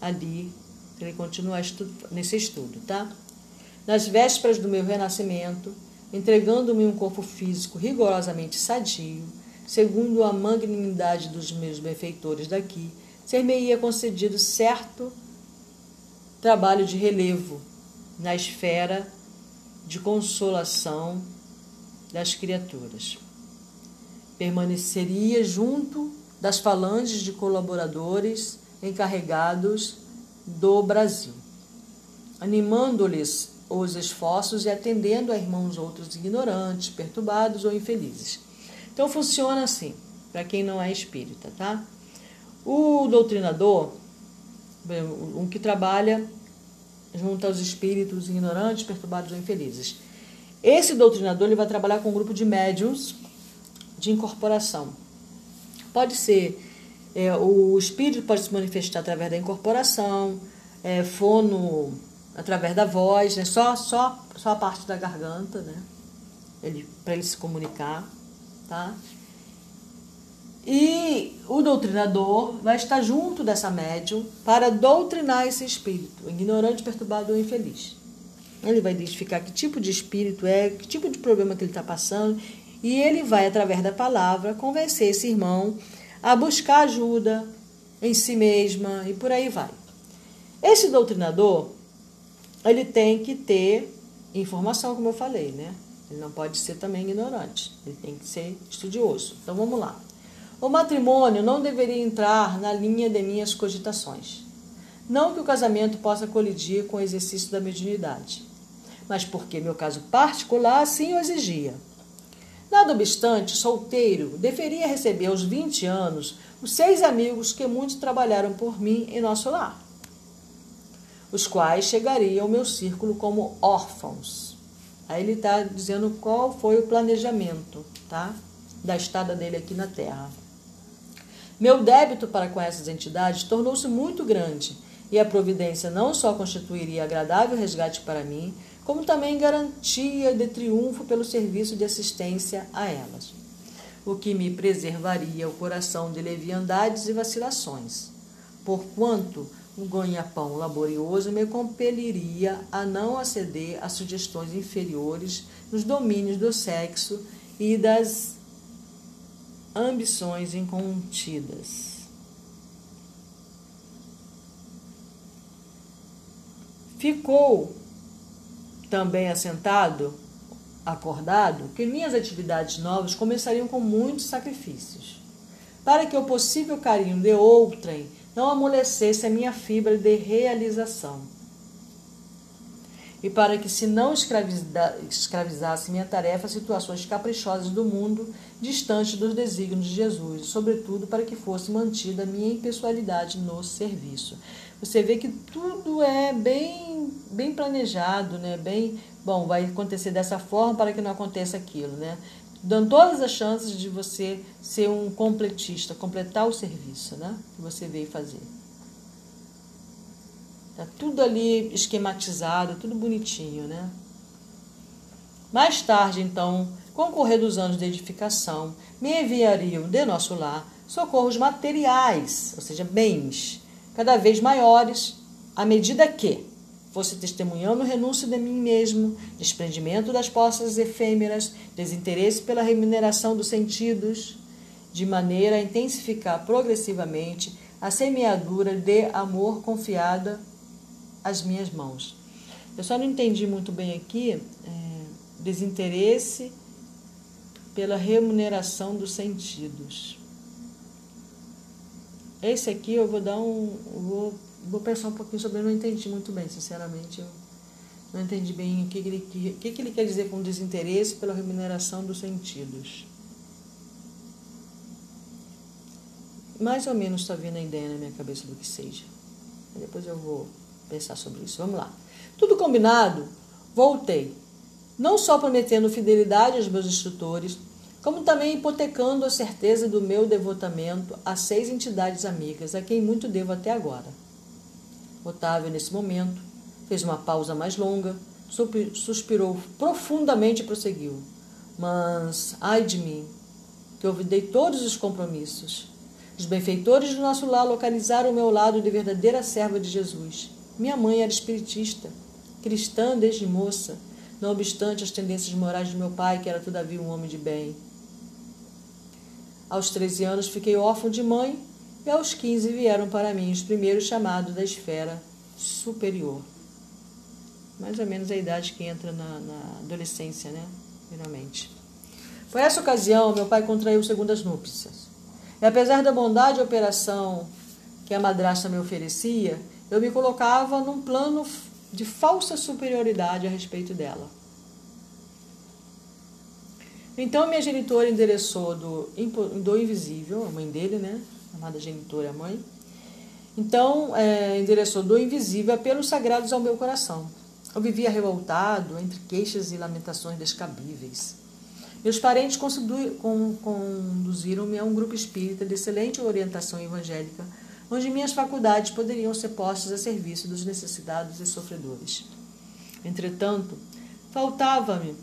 ali, ele continuar nesse estudo, tá? Nas vésperas do meu renascimento, entregando-me um corpo físico rigorosamente sadio, segundo a magnanimidade dos meus benfeitores daqui, ser-me-ia concedido certo trabalho de relevo na esfera de consolação das criaturas. Permaneceria junto das falanges de colaboradores encarregados do Brasil, animando-lhes os esforços e atendendo a irmãos outros ignorantes, perturbados ou infelizes. Então funciona assim, para quem não é espírita, tá? O doutrinador, um que trabalha junto aos espíritos ignorantes, perturbados ou infelizes. Esse doutrinador ele vai trabalhar com um grupo de médiums de incorporação. Pode ser, é, o espírito pode se manifestar através da incorporação, é, fono através da voz, né? só, só, só a parte da garganta, né? ele, para ele se comunicar. Tá? E o doutrinador vai estar junto dessa médium para doutrinar esse espírito, ignorante, perturbado ou infeliz. Ele vai identificar que tipo de espírito é, que tipo de problema que ele está passando e ele vai, através da palavra, convencer esse irmão a buscar ajuda em si mesma e por aí vai. Esse doutrinador, ele tem que ter informação, como eu falei, né? Ele não pode ser também ignorante, ele tem que ser estudioso. Então vamos lá. O matrimônio não deveria entrar na linha de minhas cogitações. Não que o casamento possa colidir com o exercício da mediunidade, mas porque meu caso particular assim o exigia. Nada obstante, solteiro, deveria receber aos 20 anos os seis amigos que muito trabalharam por mim em nosso lar, os quais chegariam ao meu círculo como órfãos. Aí ele está dizendo qual foi o planejamento tá? da estada dele aqui na Terra. Meu débito para com essas entidades tornou-se muito grande e a providência não só constituiria agradável resgate para mim, como também garantia de triunfo pelo serviço de assistência a elas, o que me preservaria o coração de leviandades e vacilações, porquanto um ganha-pão laborioso me compeliria a não aceder a sugestões inferiores nos domínios do sexo e das ambições incontidas. Ficou também assentado, acordado, que minhas atividades novas começariam com muitos sacrifícios, para que o possível carinho de outrem não amolecesse a minha fibra de realização. E para que se não escravizasse minha tarefa situações caprichosas do mundo, distante dos desígnios de Jesus, sobretudo para que fosse mantida a minha impessoalidade no serviço. Você vê que tudo é bem, bem planejado, né? Bem, bom, vai acontecer dessa forma para que não aconteça aquilo, né? Dando todas as chances de você ser um completista, completar o serviço, né? Que você veio fazer. Tá tudo ali esquematizado, tudo bonitinho, né? Mais tarde, então, com o correr dos anos de edificação, me enviariam de nosso lar socorros materiais, ou seja, bens, cada vez maiores, à medida que fosse testemunhando o renúncio de mim mesmo, desprendimento das posses efêmeras, desinteresse pela remuneração dos sentidos, de maneira a intensificar progressivamente a semeadura de amor confiada às minhas mãos. Eu só não entendi muito bem aqui é, desinteresse pela remuneração dos sentidos. Esse aqui eu vou dar um. Vou, vou pensar um pouquinho sobre, eu não entendi muito bem, sinceramente. Eu não entendi bem o que, que, ele, que, que ele quer dizer com desinteresse pela remuneração dos sentidos. Mais ou menos está vindo a ideia na minha cabeça do que seja. Depois eu vou pensar sobre isso. Vamos lá. Tudo combinado, voltei. Não só prometendo fidelidade aos meus instrutores, como também hipotecando a certeza do meu devotamento a seis entidades amigas, a quem muito devo até agora. Otávio, nesse momento, fez uma pausa mais longa, suspirou profundamente e prosseguiu. Mas, ai de mim, que olvidei todos os compromissos. Os benfeitores do nosso lar localizaram o meu lado de verdadeira serva de Jesus. Minha mãe era espiritista, cristã desde moça, não obstante as tendências morais de meu pai, que era todavia um homem de bem. Aos 13 anos fiquei órfão de mãe e aos 15 vieram para mim os primeiros chamados da esfera superior. Mais ou menos a idade que entra na, na adolescência, né? Geralmente. Por essa ocasião, meu pai contraiu segundas núpcias. E apesar da bondade e operação que a madrasta me oferecia, eu me colocava num plano de falsa superioridade a respeito dela. Então, minha genitora endereçou do, do invisível, a mãe dele, né? Amada genitora, mãe. Então, é, endereçou do invisível apelos sagrados ao meu coração. Eu vivia revoltado entre queixas e lamentações descabíveis. Meus parentes conduziram-me a um grupo espírita de excelente orientação evangélica, onde minhas faculdades poderiam ser postas a serviço dos necessitados e sofredores. Entretanto, faltava-me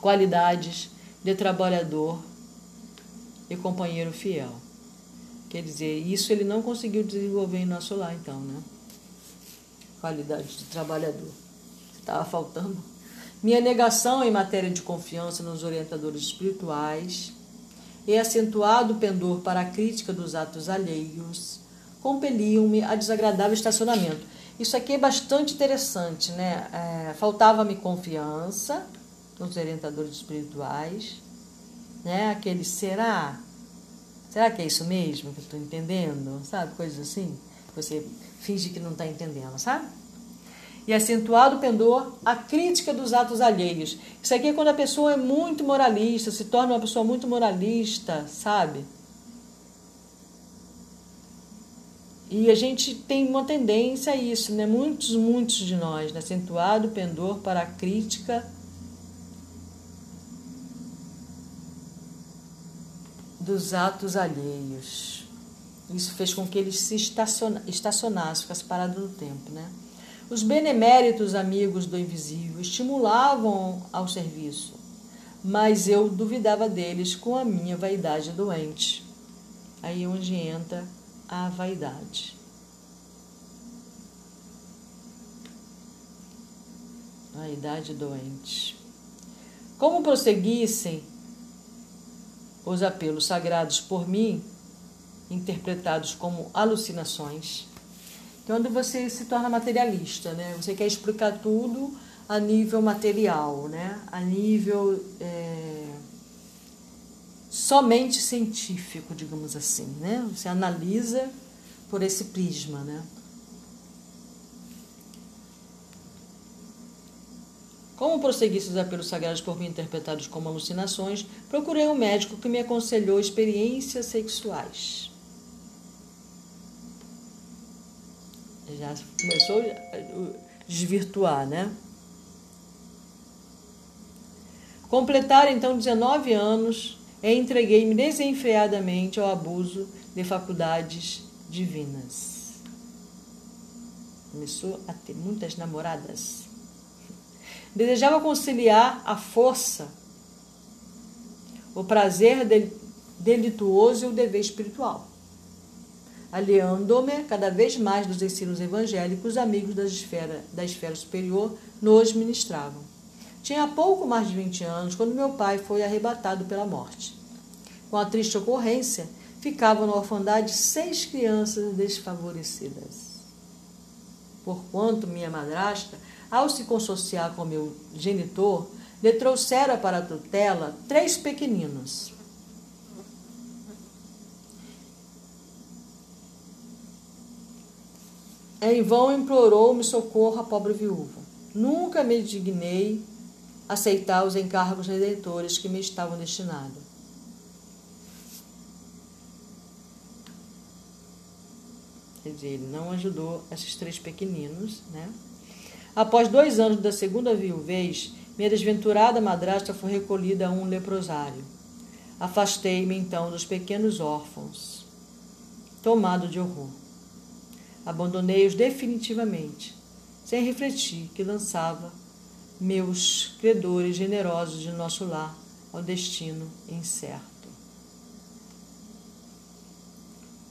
qualidades de trabalhador e companheiro fiel. Quer dizer, isso ele não conseguiu desenvolver em nosso lar, então, né? Qualidade de trabalhador. Estava faltando. Minha negação em matéria de confiança nos orientadores espirituais e acentuado pendor para a crítica dos atos alheios compeliam-me a desagradável estacionamento. Isso aqui é bastante interessante, né? É, Faltava-me confiança nos orientadores espirituais, né? Aquele será? Será que é isso mesmo que eu estou entendendo? Sabe? Coisas assim. Você finge que não está entendendo, sabe? e acentuado pendor a crítica dos atos alheios. Isso aqui é quando a pessoa é muito moralista, se torna uma pessoa muito moralista, sabe? E a gente tem uma tendência a isso, né? Muitos, muitos de nós, né? acentuado pendor para a crítica dos atos alheios. Isso fez com que ele se estacionasse, ficasse parado no tempo, né? Os beneméritos amigos do invisível estimulavam ao serviço, mas eu duvidava deles com a minha vaidade doente. Aí é onde entra a vaidade. Vaidade doente. Como prosseguissem os apelos sagrados por mim, interpretados como alucinações, quando você se torna materialista, né? Você quer explicar tudo a nível material, né? A nível é, somente científico, digamos assim, né? Você analisa por esse prisma, né? Como prosseguisse os apelos sagrados por mim interpretados como alucinações, procurei um médico que me aconselhou experiências sexuais. Já começou a desvirtuar, né? Completar então 19 anos e entreguei-me desenfreadamente ao abuso de faculdades divinas. Começou a ter muitas namoradas. Desejava conciliar a força, o prazer delituoso e o dever espiritual. Aliando-me cada vez mais dos ensinos evangélicos, amigos da esfera, da esfera superior nos ministravam. Tinha pouco mais de 20 anos quando meu pai foi arrebatado pela morte. Com a triste ocorrência, ficavam na orfandade seis crianças desfavorecidas. Porquanto minha madrasta, ao se consociar com meu genitor, lhe trouxera para a tutela três pequeninos. Em vão implorou-me socorro a pobre viúva. Nunca me dignei aceitar os encargos redentores que me estavam destinados. Quer dizer, ele não ajudou esses três pequeninos, né? Após dois anos da segunda viuvez, minha desventurada madrasta foi recolhida a um leprosário. Afastei-me então dos pequenos órfãos, tomado de horror. Abandonei-os definitivamente, sem refletir que lançava meus credores generosos de nosso lar ao destino incerto.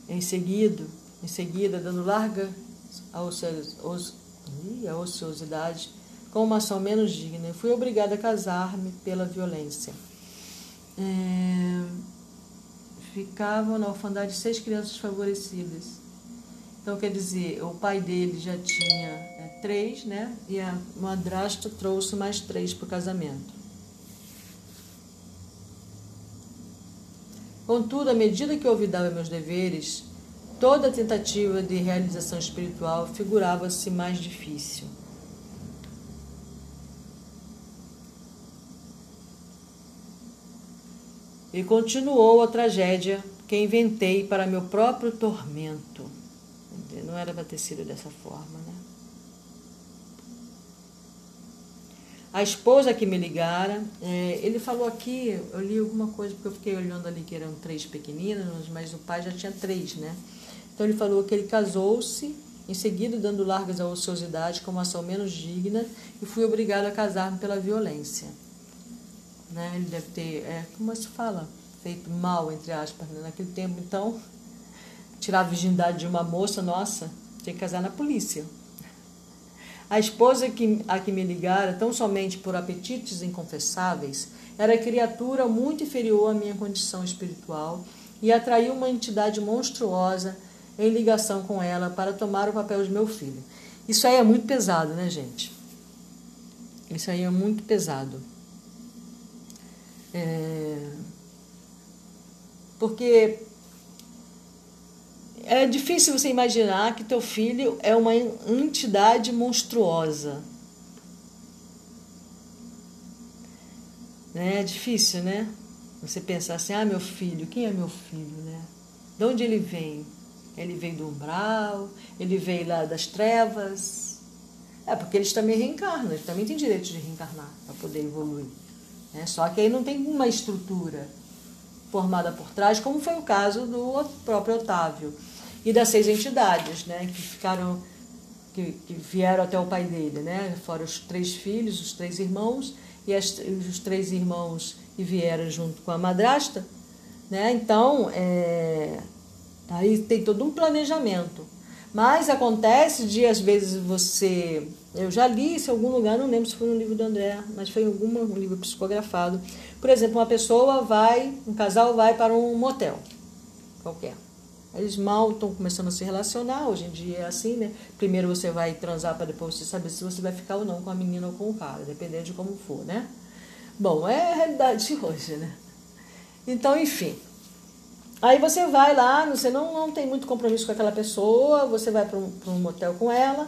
Em seguida, em seguida, dando larga à ociosidade, com uma ação menos digna, fui obrigada a casar-me pela violência. É... Ficavam na orfandade seis crianças favorecidas. Então, quer dizer, o pai dele já tinha três, né? E a madrasta trouxe mais três para o casamento. Contudo, à medida que eu olvidava meus deveres, toda tentativa de realização espiritual figurava-se mais difícil. E continuou a tragédia que inventei para meu próprio tormento. Não era para ter sido dessa forma, né? A esposa que me ligara, é, ele falou aqui, eu li alguma coisa, porque eu fiquei olhando ali que eram três pequeninas, mas o pai já tinha três, né? Então ele falou que ele casou-se, em seguida dando largas à ociosidade como ação menos digna, e fui obrigado a casar-me pela violência. Né? Ele deve ter, é, como se fala, feito mal, entre aspas, né? naquele tempo. Então, tirar a virgindade de uma moça, nossa, tinha que casar na polícia. A esposa que, a que me ligara, tão somente por apetites inconfessáveis, era criatura muito inferior à minha condição espiritual e atraiu uma entidade monstruosa em ligação com ela para tomar o papel de meu filho. Isso aí é muito pesado, né, gente? Isso aí é muito pesado. É... Porque é difícil você imaginar que teu filho é uma entidade monstruosa. Né? É difícil, né? Você pensar assim, ah, meu filho, quem é meu filho, né? De onde ele vem? Ele veio do umbral, ele veio lá das trevas. É, porque eles também reencarnam, eles também têm direito de reencarnar para poder evoluir. Né? Só que aí não tem uma estrutura formada por trás, como foi o caso do próprio Otávio e das seis entidades, né, que ficaram que, que vieram até o pai dele, né, fora os três filhos, os três irmãos e as, os três irmãos que vieram junto com a madrasta, né? Então, é, aí tem todo um planejamento. Mas acontece de às vezes você, eu já li isso em algum lugar, não lembro se foi no livro do André, mas foi em algum livro psicografado. Por exemplo, uma pessoa vai, um casal vai para um motel qualquer. Eles mal estão começando a se relacionar, hoje em dia é assim, né? Primeiro você vai transar para depois você saber se você vai ficar ou não com a menina ou com o cara, dependendo de como for, né? Bom, é a realidade de hoje, né? Então, enfim. Aí você vai lá, você não, não tem muito compromisso com aquela pessoa, você vai para um, um motel com ela.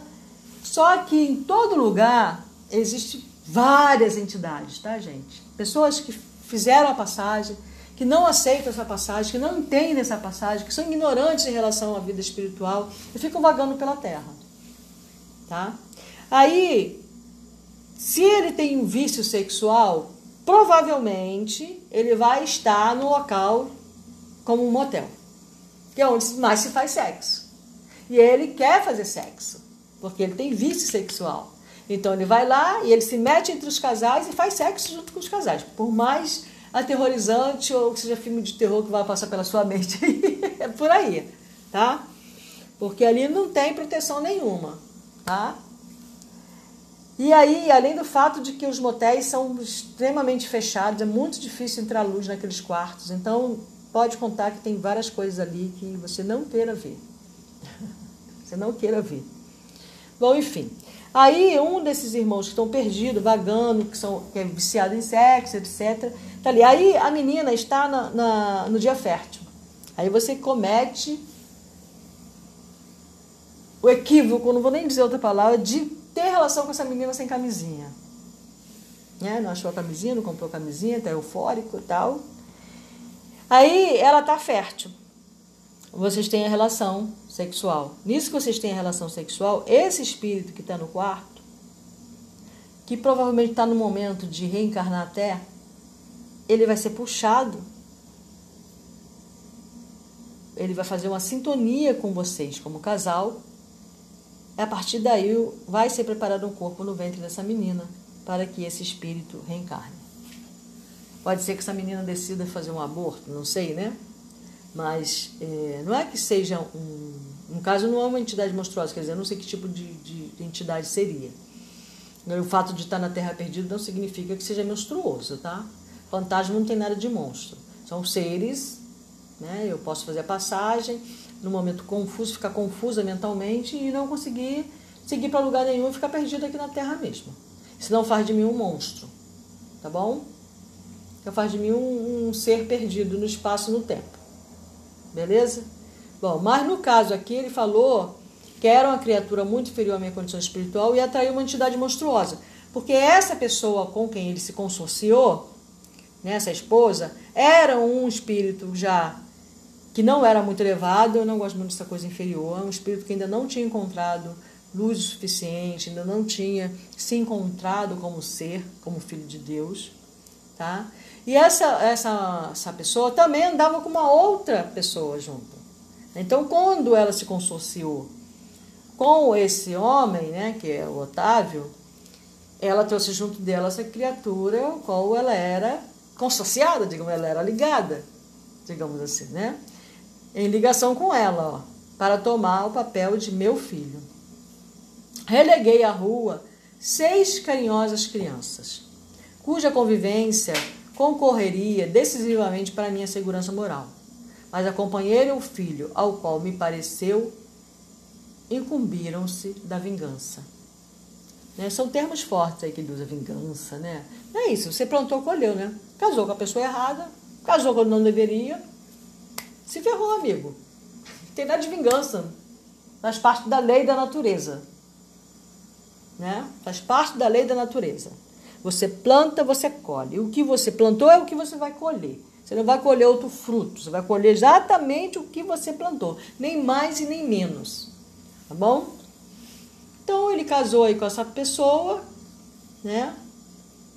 Só que em todo lugar existe várias entidades, tá, gente? Pessoas que fizeram a passagem, que não aceitam essa passagem, que não entendem essa passagem, que são ignorantes em relação à vida espiritual e ficam vagando pela terra. Tá? Aí, se ele tem um vício sexual, provavelmente ele vai estar no local como um motel, que é onde mais se faz sexo. E ele quer fazer sexo, porque ele tem vício sexual. Então ele vai lá e ele se mete entre os casais e faz sexo junto com os casais. Por mais aterrorizante ou que seja filme de terror que vai passar pela sua mente. é por aí, tá? Porque ali não tem proteção nenhuma, tá? E aí, além do fato de que os motéis são extremamente fechados, é muito difícil entrar luz naqueles quartos. Então, pode contar que tem várias coisas ali que você não queira ver. você não queira ver. Bom, enfim. Aí, um desses irmãos que estão perdidos, vagando, que, são, que é viciado em sexo, etc., Tá ali. Aí a menina está na, na, no dia fértil. Aí você comete o equívoco, não vou nem dizer outra palavra, de ter relação com essa menina sem camisinha. Né? Não achou a camisinha, não comprou a camisinha, tá eufórico e tal. Aí ela tá fértil. Vocês têm a relação sexual. Nisso que vocês têm a relação sexual, esse espírito que está no quarto, que provavelmente está no momento de reencarnar até, ele vai ser puxado. Ele vai fazer uma sintonia com vocês como casal. A partir daí vai ser preparado um corpo no ventre dessa menina para que esse espírito reencarne. Pode ser que essa menina decida fazer um aborto, não sei, né? Mas é, não é que seja um. No caso, não é uma entidade monstruosa, quer dizer, eu não sei que tipo de, de, de entidade seria. O fato de estar na Terra perdida não significa que seja monstruoso, tá? Fantasma não tem nada de monstro. São seres, né? Eu posso fazer a passagem, no momento confuso, ficar confusa mentalmente e não conseguir seguir para lugar nenhum e ficar perdida aqui na Terra mesmo. Isso não faz de mim um monstro, tá bom? Então faz de mim um, um ser perdido no espaço e no tempo. Beleza? Bom, mas no caso aqui ele falou que era uma criatura muito inferior à minha condição espiritual e atraiu uma entidade monstruosa. Porque essa pessoa com quem ele se consorciou né, essa esposa, era um espírito já que não era muito elevado, eu não gosto muito dessa coisa inferior, é um espírito que ainda não tinha encontrado luz o suficiente, ainda não tinha se encontrado como ser, como filho de Deus, tá? E essa, essa, essa pessoa também andava com uma outra pessoa junto. Então, quando ela se consorciou com esse homem, né, que é o Otávio, ela trouxe junto dela essa criatura, qual ela era consorciada, digamos, ela era ligada, digamos assim, né? Em ligação com ela, ó, para tomar o papel de meu filho. Releguei à rua seis carinhosas crianças, cuja convivência concorreria decisivamente para minha segurança moral. Mas a companheira e o filho, ao qual me pareceu, incumbiram-se da vingança. Né? São termos fortes aí que usa, vingança, né? Não é isso, você plantou, colheu, né? Casou com a pessoa errada, casou quando não deveria, se ferrou, amigo. tem nada de vingança. Faz parte da lei da natureza. Né? Faz parte da lei da natureza. Você planta, você colhe. O que você plantou é o que você vai colher. Você não vai colher outro fruto, você vai colher exatamente o que você plantou, nem mais e nem menos. Tá bom? Então ele casou aí com essa pessoa, né?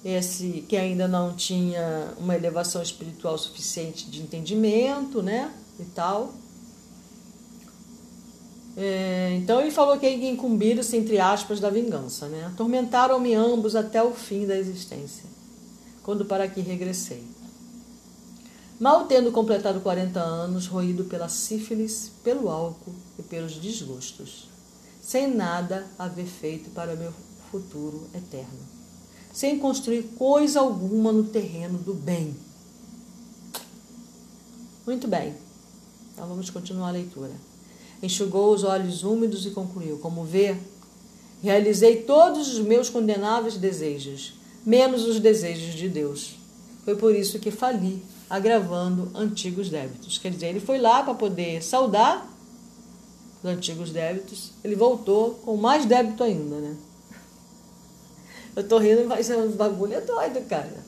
Esse que ainda não tinha uma elevação espiritual suficiente de entendimento, né? E tal. É, então ele falou que incumbiram-se, entre aspas, da vingança. Né? Atormentaram-me ambos até o fim da existência, quando para aqui regressei. Mal tendo completado 40 anos, roído pela sífilis, pelo álcool e pelos desgostos, sem nada haver feito para meu futuro eterno, sem construir coisa alguma no terreno do bem. Muito bem, então vamos continuar a leitura enxugou os olhos úmidos e concluiu: Como vê, realizei todos os meus condenáveis desejos, menos os desejos de Deus. Foi por isso que fali, agravando antigos débitos. Quer dizer, ele foi lá para poder saudar os antigos débitos, ele voltou com mais débito ainda, né? Eu tô rindo, mas é um bagulho é doido, cara.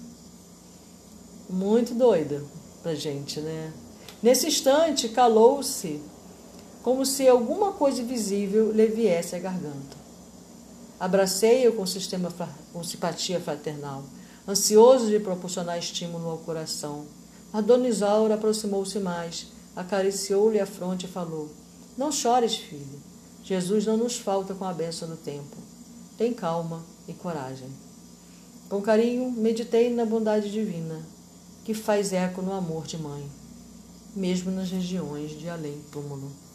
Muito doido pra gente, né? Nesse instante, calou-se como se alguma coisa invisível lhe viesse à garganta. Abracei-o com, sistema, com simpatia fraternal, ansioso de proporcionar estímulo ao coração. A dona Isaura aproximou-se mais, acariciou-lhe a fronte e falou: Não chores, filho. Jesus não nos falta com a benção do tempo. Tem calma e coragem. Com carinho, meditei na bondade divina, que faz eco no amor de mãe, mesmo nas regiões de além-túmulo. É,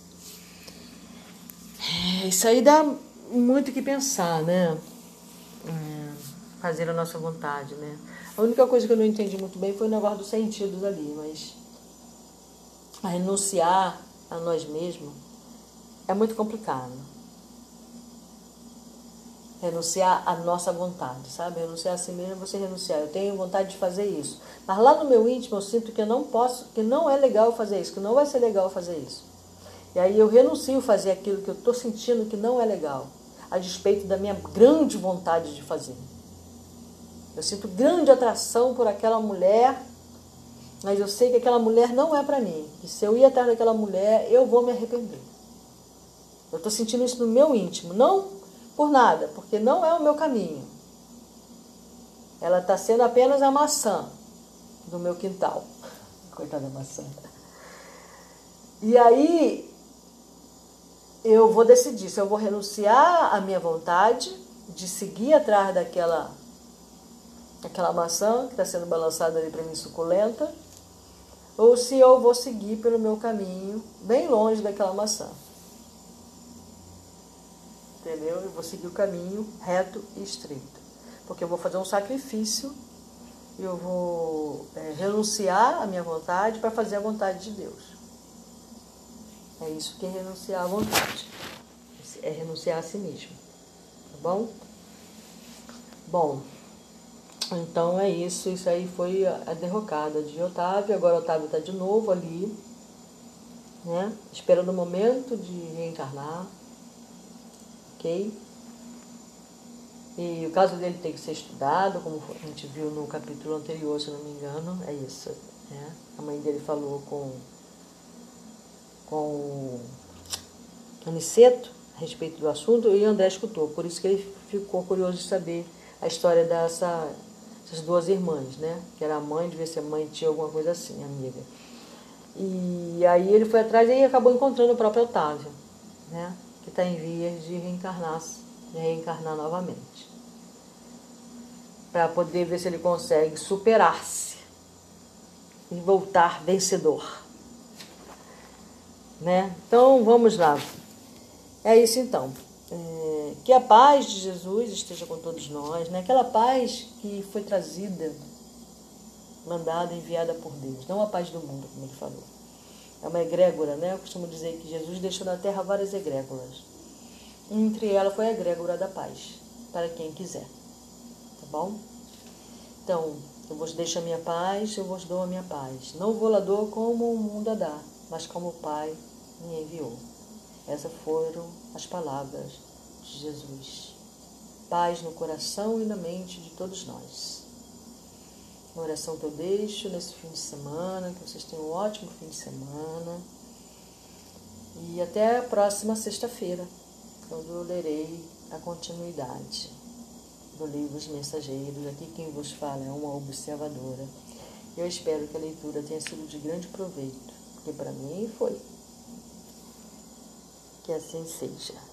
isso aí dá muito o que pensar, né? É, fazer a nossa vontade, né? A única coisa que eu não entendi muito bem foi o negócio dos sentidos ali, mas a renunciar a nós mesmos é muito complicado. Renunciar à nossa vontade, sabe? Renunciar a si mesmo é você renunciar. Eu tenho vontade de fazer isso. Mas lá no meu íntimo eu sinto que eu não posso, que não é legal fazer isso, que não vai ser legal fazer isso. E aí eu renuncio a fazer aquilo que eu estou sentindo que não é legal, a despeito da minha grande vontade de fazer. Eu sinto grande atração por aquela mulher, mas eu sei que aquela mulher não é para mim. E se eu ir atrás daquela mulher, eu vou me arrepender. Eu estou sentindo isso no meu íntimo, não por nada, porque não é o meu caminho. Ela está sendo apenas a maçã do meu quintal. Coitada da maçã. E aí eu vou decidir se eu vou renunciar à minha vontade de seguir atrás daquela aquela maçã que está sendo balançada ali para mim suculenta, ou se eu vou seguir pelo meu caminho bem longe daquela maçã. Entendeu? Eu vou seguir o caminho reto e estreito. Porque eu vou fazer um sacrifício, eu vou é, renunciar à minha vontade para fazer a vontade de Deus. É isso que é renunciar à vontade. É renunciar a si mesmo. Tá bom? Bom, então é isso. Isso aí foi a derrocada de Otávio. Agora Otávio está de novo ali, né? Esperando o momento de reencarnar. Ok? E o caso dele tem que ser estudado, como a gente viu no capítulo anterior, se não me engano. É isso. Né? A mãe dele falou com com o Aniceto a respeito do assunto e André escutou. Por isso que ele ficou curioso de saber a história dessa, dessas duas irmãs, né? Que era a mãe, devia ser mãe, tinha alguma coisa assim, amiga. E aí ele foi atrás e acabou encontrando o próprio Otávio, né? Que está em vias de reencarnar, de reencarnar novamente. Para poder ver se ele consegue superar-se e voltar vencedor. Né? Então vamos lá. É isso então. É, que a paz de Jesus esteja com todos nós, né? aquela paz que foi trazida, mandada, enviada por Deus, não a paz do mundo, como ele falou. É uma egrégora, né? Eu costumo dizer que Jesus deixou na terra várias egrégoras. Entre elas foi a egrégora da paz, para quem quiser. Tá bom? Então, eu vos deixo a minha paz, eu vos dou a minha paz. Não vou lá dou como o mundo a dá, mas como o Pai me enviou. Essas foram as palavras de Jesus. Paz no coração e na mente de todos nós. Uma oração que eu deixo nesse fim de semana, que vocês tenham um ótimo fim de semana. E até a próxima sexta-feira, quando eu lerei a continuidade do livro Os Mensageiros. Aqui quem vos fala é uma observadora. Eu espero que a leitura tenha sido de grande proveito, porque para mim foi. Que assim seja.